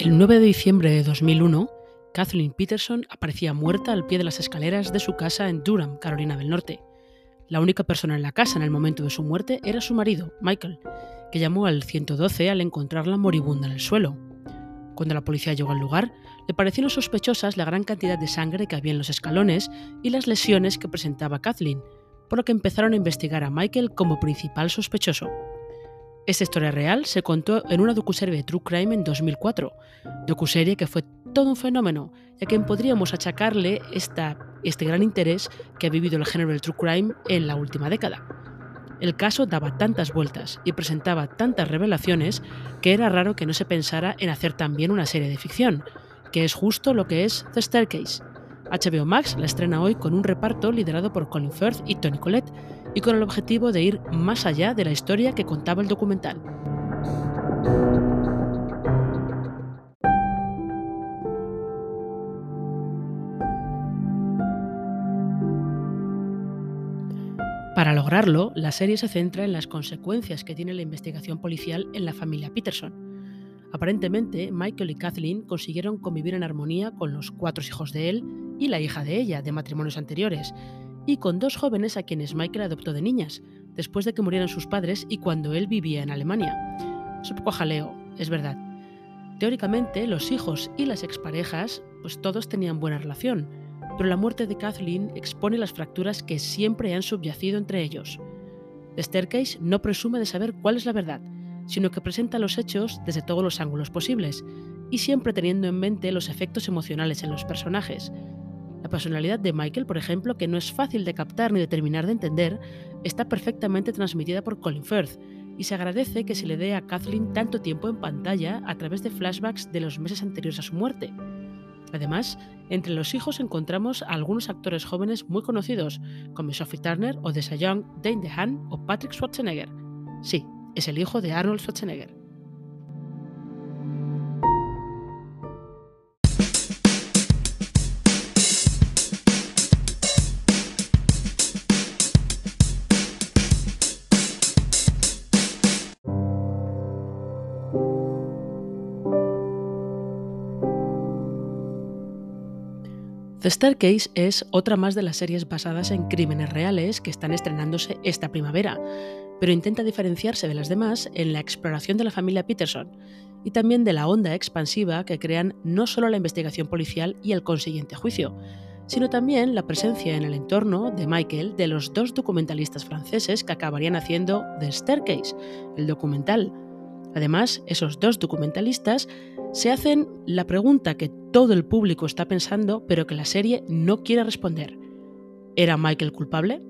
El 9 de diciembre de 2001, Kathleen Peterson aparecía muerta al pie de las escaleras de su casa en Durham, Carolina del Norte. La única persona en la casa en el momento de su muerte era su marido, Michael, que llamó al 112 al encontrarla moribunda en el suelo. Cuando la policía llegó al lugar, le parecieron sospechosas la gran cantidad de sangre que había en los escalones y las lesiones que presentaba Kathleen, por lo que empezaron a investigar a Michael como principal sospechoso. Esta historia real se contó en una docuserie de True Crime en 2004, docuserie que fue todo un fenómeno, y a quien podríamos achacarle esta, este gran interés que ha vivido el género del True Crime en la última década. El caso daba tantas vueltas y presentaba tantas revelaciones que era raro que no se pensara en hacer también una serie de ficción, que es justo lo que es The Staircase. HBO Max la estrena hoy con un reparto liderado por Colin Firth y Tony Collette, y con el objetivo de ir más allá de la historia que contaba el documental. Para lograrlo, la serie se centra en las consecuencias que tiene la investigación policial en la familia Peterson. Aparentemente, Michael y Kathleen consiguieron convivir en armonía con los cuatro hijos de él y la hija de ella, de matrimonios anteriores, y con dos jóvenes a quienes Michael adoptó de niñas, después de que murieran sus padres y cuando él vivía en Alemania. Es un poco jaleo, es verdad. Teóricamente, los hijos y las exparejas, pues todos tenían buena relación, pero la muerte de Kathleen expone las fracturas que siempre han subyacido entre ellos. The Staircase no presume de saber cuál es la verdad, sino que presenta los hechos desde todos los ángulos posibles, y siempre teniendo en mente los efectos emocionales en los personajes, la personalidad de Michael, por ejemplo, que no es fácil de captar ni de terminar de entender, está perfectamente transmitida por Colin Firth, y se agradece que se le dé a Kathleen tanto tiempo en pantalla a través de flashbacks de los meses anteriores a su muerte. Además, entre los hijos encontramos a algunos actores jóvenes muy conocidos, como Sophie Turner o Desa Young, Dane DeHaan o Patrick Schwarzenegger. Sí, es el hijo de Arnold Schwarzenegger. The Staircase es otra más de las series basadas en crímenes reales que están estrenándose esta primavera, pero intenta diferenciarse de las demás en la exploración de la familia Peterson y también de la onda expansiva que crean no solo la investigación policial y el consiguiente juicio, sino también la presencia en el entorno de Michael de los dos documentalistas franceses que acabarían haciendo The Staircase, el documental. Además, esos dos documentalistas se hacen la pregunta que todo el público está pensando, pero que la serie no quiere responder. ¿Era Michael culpable?